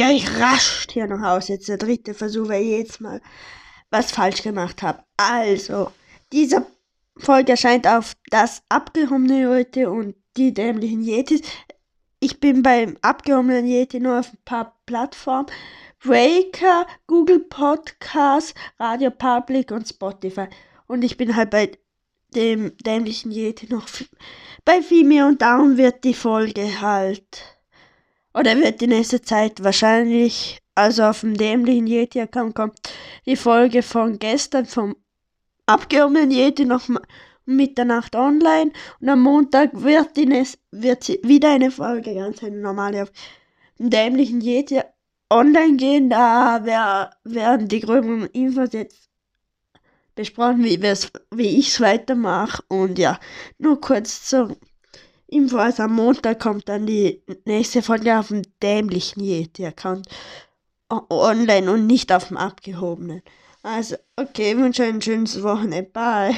gehe ich rasch hier nach Hause. Jetzt der dritte Versuch, weil ich jetzt mal was falsch gemacht habe. Also, diese Folge erscheint auf das abgehobene Leute und die dämlichen Yetis. Ich bin beim abgehobenen Yeti nur auf ein paar Plattformen. Breaker, Google Podcasts, Radio Public und Spotify. Und ich bin halt bei dem dämlichen Yeti noch bei Vimeo und darum wird die Folge halt oder wird die nächste Zeit wahrscheinlich, also auf dem dämlichen Yeti-Account kommt die Folge von gestern vom abgehobenen Yeti noch Mitternacht online und am Montag wird, die wird wieder eine Folge, ganz eine normale auf dem dämlichen Yeti online gehen. Da werden die gröberen Infos jetzt besprochen, wie, wie ich es weitermache. Und ja, nur kurz zur Info. Also am Montag kommt dann die nächste Folge auf dem dämlichen Yeti-Account online und nicht auf dem abgehobenen. Also, okay, wünsche ein schönes Wochenende. Bye.